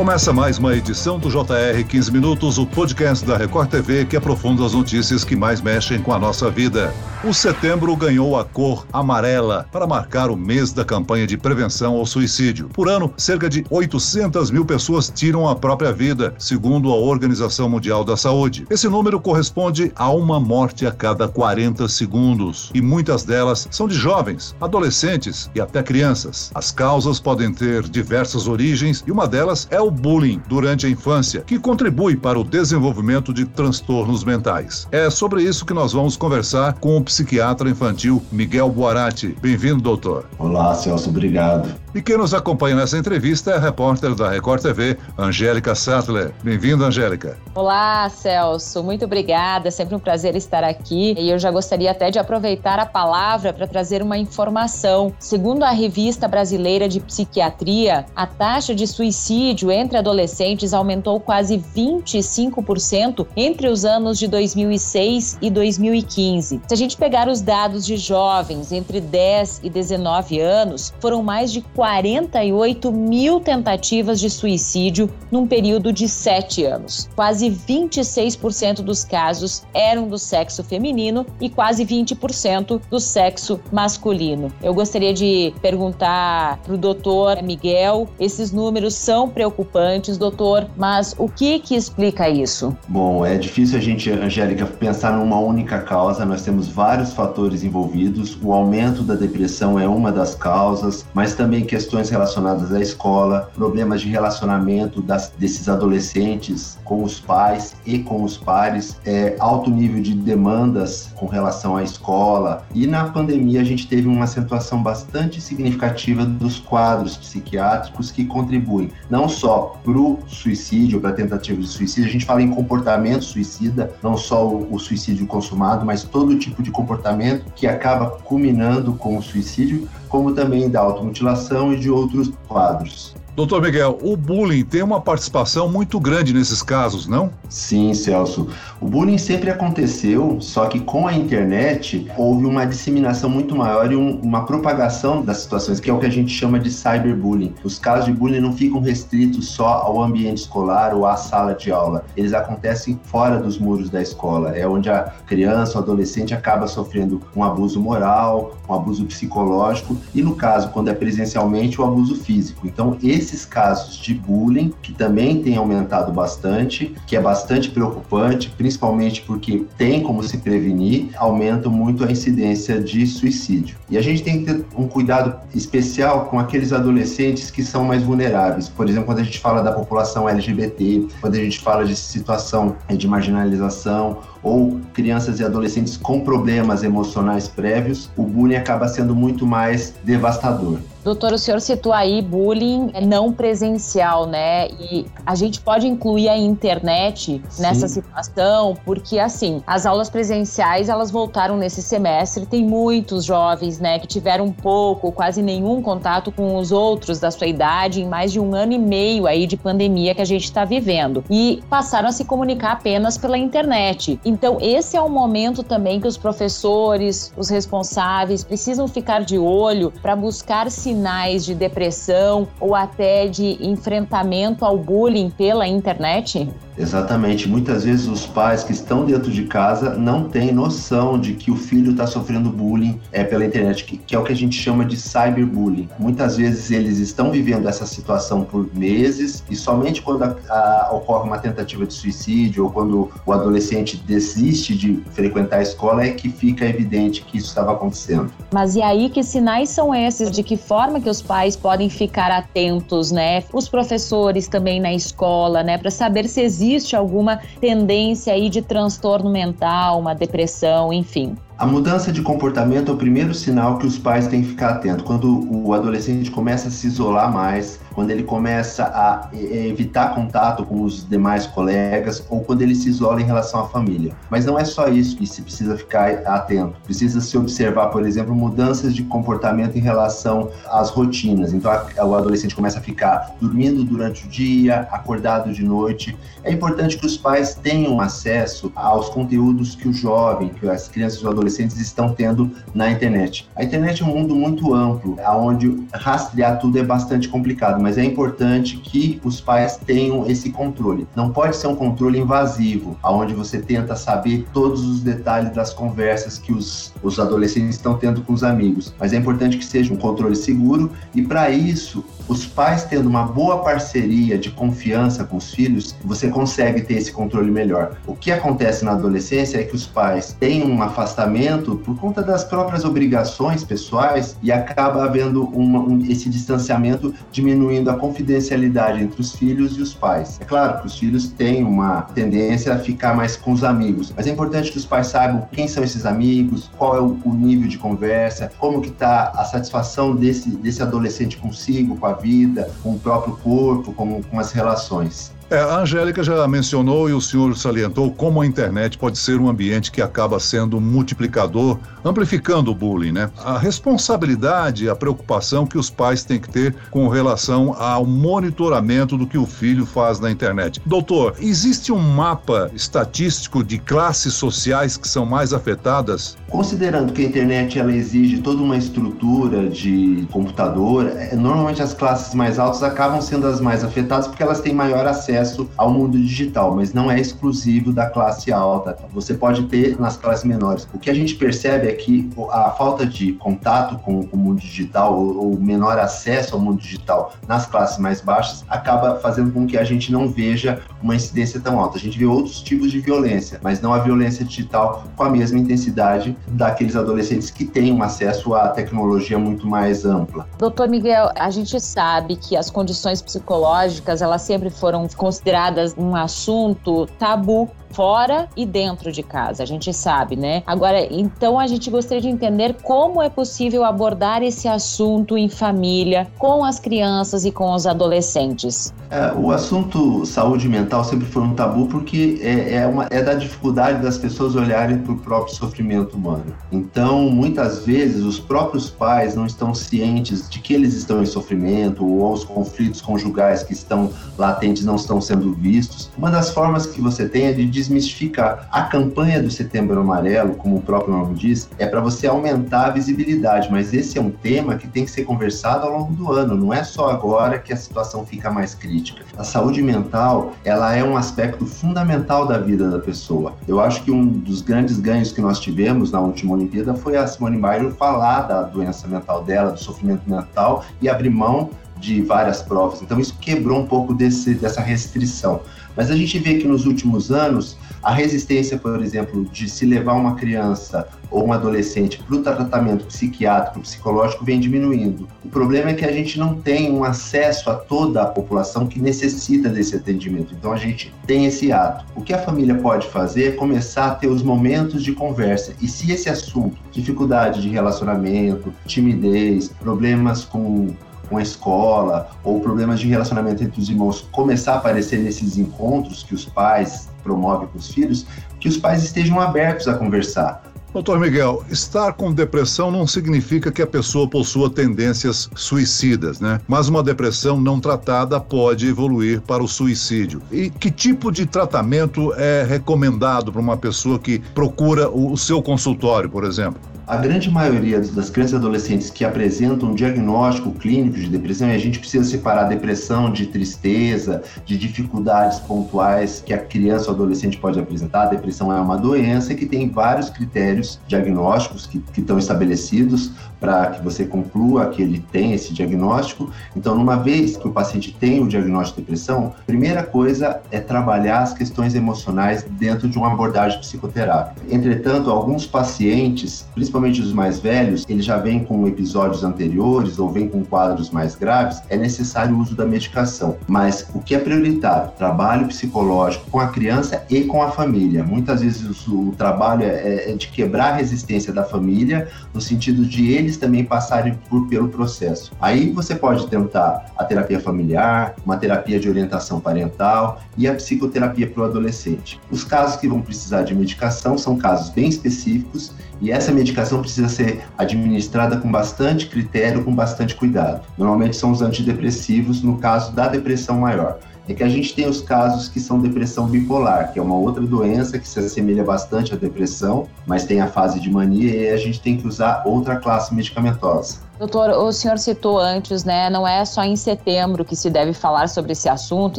Começa mais uma edição do JR 15 Minutos, o podcast da Record TV que aprofunda as notícias que mais mexem com a nossa vida. O setembro ganhou a cor amarela para marcar o mês da campanha de prevenção ao suicídio. Por ano, cerca de 800 mil pessoas tiram a própria vida, segundo a Organização Mundial da Saúde. Esse número corresponde a uma morte a cada 40 segundos e muitas delas são de jovens, adolescentes e até crianças. As causas podem ter diversas origens e uma delas é o o bullying durante a infância, que contribui para o desenvolvimento de transtornos mentais. É sobre isso que nós vamos conversar com o psiquiatra infantil Miguel Boarati. Bem-vindo, doutor. Olá, Celso, obrigado. E quem nos acompanha nessa entrevista é a repórter da Record TV, Angélica Sattler. Bem-vinda, Angélica. Olá, Celso. Muito obrigada. É sempre um prazer estar aqui. E eu já gostaria até de aproveitar a palavra para trazer uma informação. Segundo a Revista Brasileira de Psiquiatria, a taxa de suicídio entre adolescentes aumentou quase 25% entre os anos de 2006 e 2015. Se a gente pegar os dados de jovens entre 10 e 19 anos, foram mais de 48 mil tentativas de suicídio num período de sete anos. Quase 26% dos casos eram do sexo feminino e quase 20% do sexo masculino. Eu gostaria de perguntar para o doutor Miguel: esses números são preocupantes, doutor, mas o que que explica isso? Bom, é difícil a gente, Angélica, pensar numa única causa. Nós temos vários fatores envolvidos. O aumento da depressão é uma das causas, mas também questões relacionadas à escola, problemas de relacionamento das, desses adolescentes com os pais e com os pares, é, alto nível de demandas com relação à escola. E na pandemia a gente teve uma acentuação bastante significativa dos quadros psiquiátricos que contribuem não só para o suicídio, para a tentativa de suicídio, a gente fala em comportamento suicida, não só o, o suicídio consumado, mas todo tipo de comportamento que acaba culminando com o suicídio, como também da automutilação e de outros quadros. Doutor Miguel, o bullying tem uma participação muito grande nesses casos, não? Sim, Celso. O bullying sempre aconteceu, só que com a internet houve uma disseminação muito maior e um, uma propagação das situações, que é o que a gente chama de cyberbullying. Os casos de bullying não ficam restritos só ao ambiente escolar ou à sala de aula. Eles acontecem fora dos muros da escola. É onde a criança, o adolescente acaba sofrendo um abuso moral, um abuso psicológico e, no caso, quando é presencialmente, o abuso físico. Então, esse esses casos de bullying, que também tem aumentado bastante, que é bastante preocupante, principalmente porque tem como se prevenir, aumentam muito a incidência de suicídio. E a gente tem que ter um cuidado especial com aqueles adolescentes que são mais vulneráveis. Por exemplo, quando a gente fala da população LGBT, quando a gente fala de situação de marginalização ou crianças e adolescentes com problemas emocionais prévios, o bullying acaba sendo muito mais devastador. Doutor, o senhor citou aí bullying não presencial, né? E a gente pode incluir a internet Sim. nessa situação, porque assim, as aulas presenciais elas voltaram nesse semestre, tem muitos jovens, né, que tiveram pouco, quase nenhum contato com os outros da sua idade em mais de um ano e meio aí de pandemia que a gente está vivendo e passaram a se comunicar apenas pela internet. Então, esse é o momento também que os professores, os responsáveis precisam ficar de olho para buscar sinais de depressão ou até de enfrentamento ao bullying pela internet? Exatamente. Muitas vezes os pais que estão dentro de casa não têm noção de que o filho está sofrendo bullying é pela internet, que, que, é o que a gente chama de cyberbullying. Muitas vezes eles estão vivendo essa situação por meses e somente quando a, a, ocorre uma tentativa de suicídio ou quando o adolescente desiste de frequentar a escola é que fica evidente que isso estava acontecendo. Mas e aí que sinais são esses? De que forma que os pais podem ficar atentos, né? Os professores também na escola, né? Para saber se existe existe alguma tendência aí de transtorno mental, uma depressão, enfim. A mudança de comportamento é o primeiro sinal que os pais têm que ficar atentos. Quando o adolescente começa a se isolar mais, quando ele começa a evitar contato com os demais colegas ou quando ele se isola em relação à família. Mas não é só isso que se precisa ficar atento. Precisa se observar, por exemplo, mudanças de comportamento em relação às rotinas. Então, o adolescente começa a ficar dormindo durante o dia, acordado de noite. É importante que os pais tenham acesso aos conteúdos que o jovem, que as crianças e o adolescente adolescentes estão tendo na internet. A internet é um mundo muito amplo, onde rastrear tudo é bastante complicado, mas é importante que os pais tenham esse controle. Não pode ser um controle invasivo, onde você tenta saber todos os detalhes das conversas que os, os adolescentes estão tendo com os amigos, mas é importante que seja um controle seguro e para isso os pais tendo uma boa parceria de confiança com os filhos, você consegue ter esse controle melhor. O que acontece na adolescência é que os pais têm um afastamento por conta das próprias obrigações pessoais e acaba havendo uma, um, esse distanciamento diminuindo a confidencialidade entre os filhos e os pais. É claro que os filhos têm uma tendência a ficar mais com os amigos, mas é importante que os pais saibam quem são esses amigos, qual é o, o nível de conversa, como que está a satisfação desse, desse adolescente consigo, com a vida, com o próprio corpo, com, com as relações. É, a Angélica já mencionou e o senhor salientou como a internet pode ser um ambiente que acaba sendo multiplicador, amplificando o bullying, né? A responsabilidade, a preocupação que os pais têm que ter com relação ao monitoramento do que o filho faz na internet. Doutor, existe um mapa estatístico de classes sociais que são mais afetadas? Considerando que a internet ela exige toda uma estrutura de computador, é, normalmente as classes mais altas acabam sendo as mais afetadas porque elas têm maior acesso acesso ao mundo digital, mas não é exclusivo da classe alta. Você pode ter nas classes menores. O que a gente percebe é que a falta de contato com o mundo digital ou menor acesso ao mundo digital nas classes mais baixas acaba fazendo com que a gente não veja uma incidência tão alta. A gente vê outros tipos de violência, mas não a violência digital com a mesma intensidade daqueles adolescentes que têm um acesso à tecnologia muito mais ampla. Doutor Miguel, a gente sabe que as condições psicológicas elas sempre foram consideradas um assunto tabu fora e dentro de casa, a gente sabe, né? Agora, então a gente gostaria de entender como é possível abordar esse assunto em família, com as crianças e com os adolescentes. É, o assunto saúde mental sempre foi um tabu porque é, é, uma, é da dificuldade das pessoas olharem para o próprio sofrimento humano. Então, muitas vezes, os próprios pais não estão cientes de que eles estão em sofrimento ou os conflitos conjugais que estão latentes não estão sendo vistos. Uma das formas que você tem é de desmistificar. A campanha do Setembro Amarelo, como o próprio nome diz, é para você aumentar a visibilidade, mas esse é um tema que tem que ser conversado ao longo do ano, não é só agora que a situação fica mais crítica. A saúde mental, ela é um aspecto fundamental da vida da pessoa. Eu acho que um dos grandes ganhos que nós tivemos na última Olimpíada foi a Simone Biles falar da doença mental dela, do sofrimento mental e abrir mão de várias provas. Então isso quebrou um pouco desse, dessa restrição. Mas a gente vê que nos últimos anos, a resistência, por exemplo, de se levar uma criança ou um adolescente para o tratamento psiquiátrico, psicológico, vem diminuindo. O problema é que a gente não tem um acesso a toda a população que necessita desse atendimento. Então a gente tem esse ato. O que a família pode fazer é começar a ter os momentos de conversa. E se esse assunto, dificuldade de relacionamento, timidez, problemas com com a escola ou problemas de relacionamento entre os irmãos começar a aparecer nesses encontros que os pais promovem com os filhos, que os pais estejam abertos a conversar. Doutor Miguel, estar com depressão não significa que a pessoa possua tendências suicidas, né? Mas uma depressão não tratada pode evoluir para o suicídio. E que tipo de tratamento é recomendado para uma pessoa que procura o seu consultório, por exemplo? A grande maioria das crianças e adolescentes que apresentam um diagnóstico clínico de depressão, e a gente precisa separar depressão de tristeza, de dificuldades pontuais que a criança ou adolescente pode apresentar. A depressão é uma doença que tem vários critérios diagnósticos que, que estão estabelecidos para que você conclua que ele tem esse diagnóstico. Então, numa vez que o paciente tem o diagnóstico de depressão, a primeira coisa é trabalhar as questões emocionais dentro de uma abordagem psicoterápica. Entretanto, alguns pacientes, principalmente os mais velhos, eles já vêm com episódios anteriores ou vêm com quadros mais graves, é necessário o uso da medicação. Mas o que é prioritário? Trabalho psicológico com a criança e com a família. Muitas vezes o, o trabalho é, é de quebrar a resistência da família, no sentido de eles também passarem por, pelo processo. Aí você pode tentar a terapia familiar, uma terapia de orientação parental e a psicoterapia para o adolescente. Os casos que vão precisar de medicação são casos bem específicos e essa medicação precisa ser administrada com bastante critério, com bastante cuidado. Normalmente são os antidepressivos no caso da depressão maior. é que a gente tem os casos que são depressão bipolar, que é uma outra doença que se assemelha bastante à depressão, mas tem a fase de mania e a gente tem que usar outra classe medicamentosa. Doutor, o senhor citou antes, né? Não é só em setembro que se deve falar sobre esse assunto,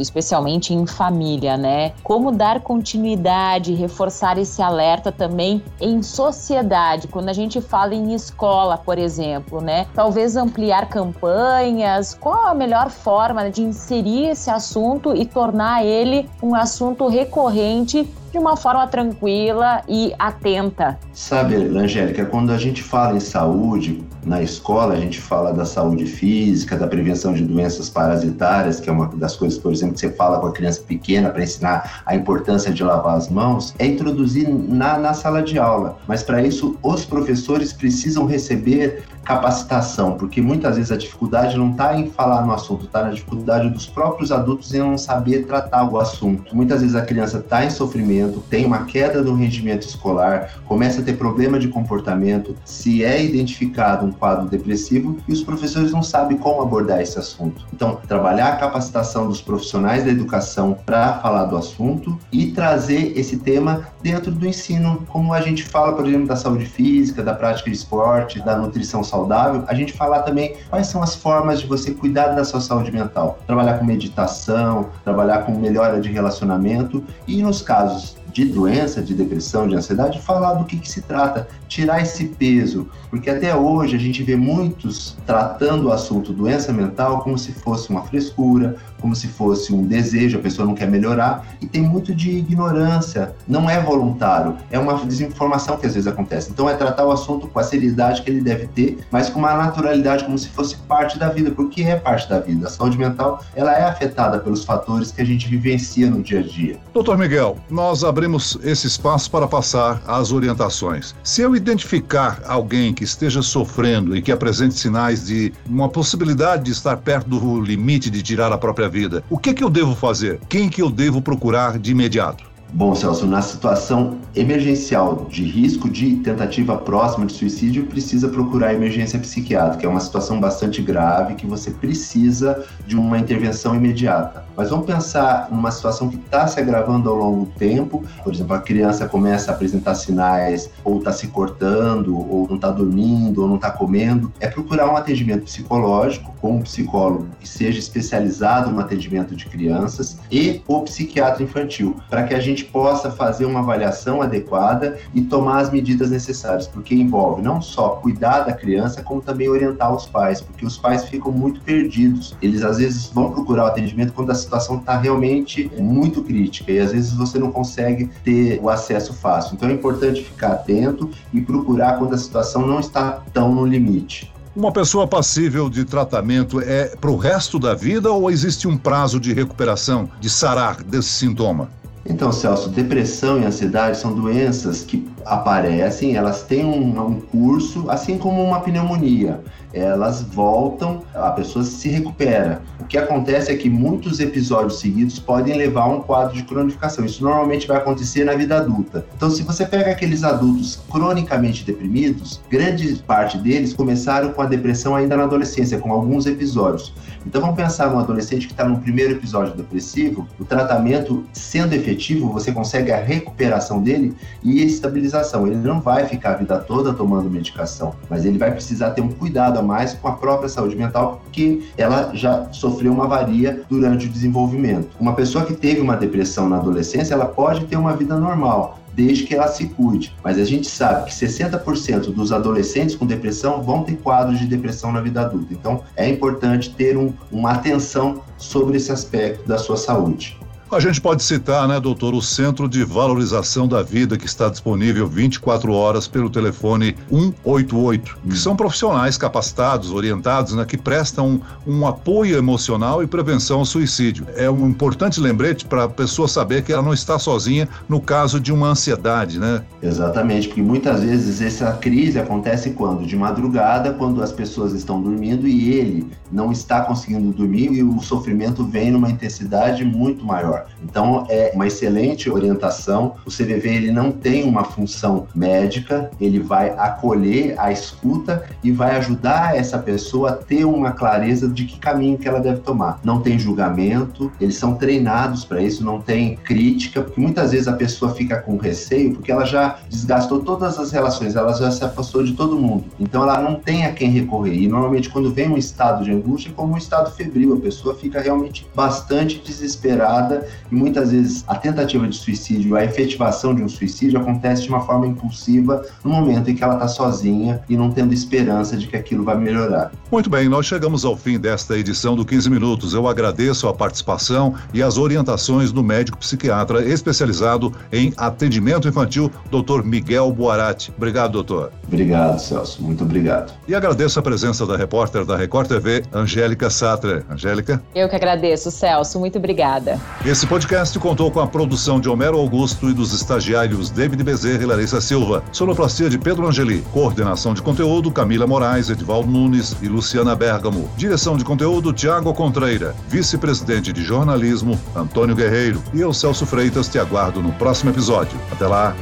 especialmente em família, né? Como dar continuidade, reforçar esse alerta também em sociedade, quando a gente fala em escola, por exemplo, né? Talvez ampliar campanhas. Qual a melhor forma de inserir esse assunto e tornar ele um assunto recorrente de uma forma tranquila e atenta. Sabe, Angélica, quando a gente fala em saúde, na escola a gente fala da saúde física, da prevenção de doenças parasitárias, que é uma das coisas, por exemplo, que você fala com a criança pequena para ensinar a importância de lavar as mãos, é introduzir na, na sala de aula. Mas para isso, os professores precisam receber capacitação, porque muitas vezes a dificuldade não está em falar no assunto, está na dificuldade dos próprios adultos em não saber tratar o assunto. Muitas vezes a criança está em sofrimento, tem uma queda no rendimento escolar, começa a ter problema de comportamento, se é identificado um quadro depressivo e os professores não sabem como abordar esse assunto. Então, trabalhar a capacitação dos profissionais da educação para falar do assunto e trazer esse tema dentro do ensino, como a gente fala, por exemplo, da saúde física, da prática de esporte, da nutrição saudável, a gente falar também quais são as formas de você cuidar da sua saúde mental. Trabalhar com meditação, trabalhar com melhora de relacionamento e nos casos de doença, de depressão, de ansiedade, falar do que, que, se trata, tirar esse peso, porque até hoje a gente vê muitos tratando o assunto doença mental como se fosse uma frescura, como se fosse um desejo, a pessoa não quer melhorar, e tem muito de ignorância, não é voluntário, é uma desinformação que às vezes acontece. Então é tratar o assunto com a seriedade que ele deve ter, mas com uma naturalidade como se fosse parte da vida, porque é parte da vida. A saúde mental, ela é afetada pelos fatores que a gente vivencia no dia a dia. Doutor Miguel, nós abrimos esse espaço para passar as orientações. Se eu identificar alguém que esteja sofrendo e que apresente sinais de uma possibilidade de estar perto do limite de tirar a própria vida. O que, que eu devo fazer? Quem que eu devo procurar de imediato? Bom, Celso, na situação emergencial de risco de tentativa próxima de suicídio, precisa procurar emergência psiquiátrica. É uma situação bastante grave que você precisa de uma intervenção imediata. Mas vamos pensar numa situação que está se agravando ao longo do tempo. Por exemplo, a criança começa a apresentar sinais, ou está se cortando, ou não está dormindo, ou não está comendo. É procurar um atendimento psicológico com um psicólogo que seja especializado no atendimento de crianças e o psiquiatra infantil, para que a gente possa fazer uma avaliação adequada e tomar as medidas necessárias, porque envolve não só cuidar da criança, como também orientar os pais, porque os pais ficam muito perdidos. Eles às vezes vão procurar o atendimento quando a situação está realmente muito crítica e às vezes você não consegue ter o acesso fácil. Então é importante ficar atento e procurar quando a situação não está tão no limite. Uma pessoa passível de tratamento é para o resto da vida ou existe um prazo de recuperação, de sarar desse sintoma? Então, Celso, depressão e ansiedade são doenças que aparecem, elas têm um, um curso, assim como uma pneumonia elas voltam, a pessoa se recupera. O que acontece é que muitos episódios seguidos podem levar a um quadro de cronificação. Isso normalmente vai acontecer na vida adulta. Então, se você pega aqueles adultos cronicamente deprimidos, grande parte deles começaram com a depressão ainda na adolescência, com alguns episódios. Então, vamos pensar num adolescente que está no primeiro episódio depressivo, o tratamento sendo efetivo, você consegue a recuperação dele e a estabilização. Ele não vai ficar a vida toda tomando medicação, mas ele vai precisar ter um cuidado mais com a própria saúde mental, porque ela já sofreu uma avaria durante o desenvolvimento. Uma pessoa que teve uma depressão na adolescência, ela pode ter uma vida normal, desde que ela se cuide. Mas a gente sabe que 60% dos adolescentes com depressão vão ter quadros de depressão na vida adulta. Então, é importante ter um, uma atenção sobre esse aspecto da sua saúde. A gente pode citar, né, doutor, o Centro de Valorização da Vida, que está disponível 24 horas pelo telefone 188, que são profissionais capacitados, orientados, né, que prestam um, apoio emocional e prevenção ao suicídio. É um importante lembrete para a pessoa saber que ela não está sozinha no caso de uma ansiedade, né? Exatamente, porque muitas vezes essa crise acontece quando? De madrugada, quando as pessoas estão dormindo e ele não está conseguindo dormir e o sofrimento vem numa intensidade muito maior. Então, é uma excelente orientação. O CVV ele não tem uma função médica, ele vai acolher a escuta e vai ajudar essa pessoa a ter uma clareza de que caminho que ela deve tomar. Não tem julgamento, eles são treinados para isso, não tem crítica, porque muitas vezes a pessoa fica com receio porque ela já desgastou todas as relações, ela já se afastou de todo mundo. Então ela não tem a quem recorrer. E normalmente quando vem um estado de angústia, é como um estado febril, a pessoa fica realmente bastante desesperada e muitas vezes a tentativa de suicídio, a efetivação de um suicídio acontece de uma forma impulsiva no momento em que ela está sozinha e não tendo esperança de que aquilo vai melhorar. Muito bem, nós chegamos ao fim desta edição do 15 Minutos. Eu agradeço a participação e as orientações do médico psiquiatra especializado em atendimento infantil, Dr. Miguel Boarati. Obrigado, doutor. Obrigado, Celso. Muito obrigado. E agradeço a presença da repórter da Record TV, Angélica Satre. Angélica? Eu que agradeço, Celso. Muito obrigada. Esse podcast contou com a produção de Homero Augusto e dos estagiários David Bezerra e Larissa Silva. Sonoplastia de Pedro Angeli. Coordenação de conteúdo Camila Moraes, Edvaldo Nunes e Luciana Bergamo. Direção de conteúdo Tiago Contreira. Vice-presidente de jornalismo Antônio Guerreiro. E eu, Celso Freitas, te aguardo no próximo episódio. Até lá.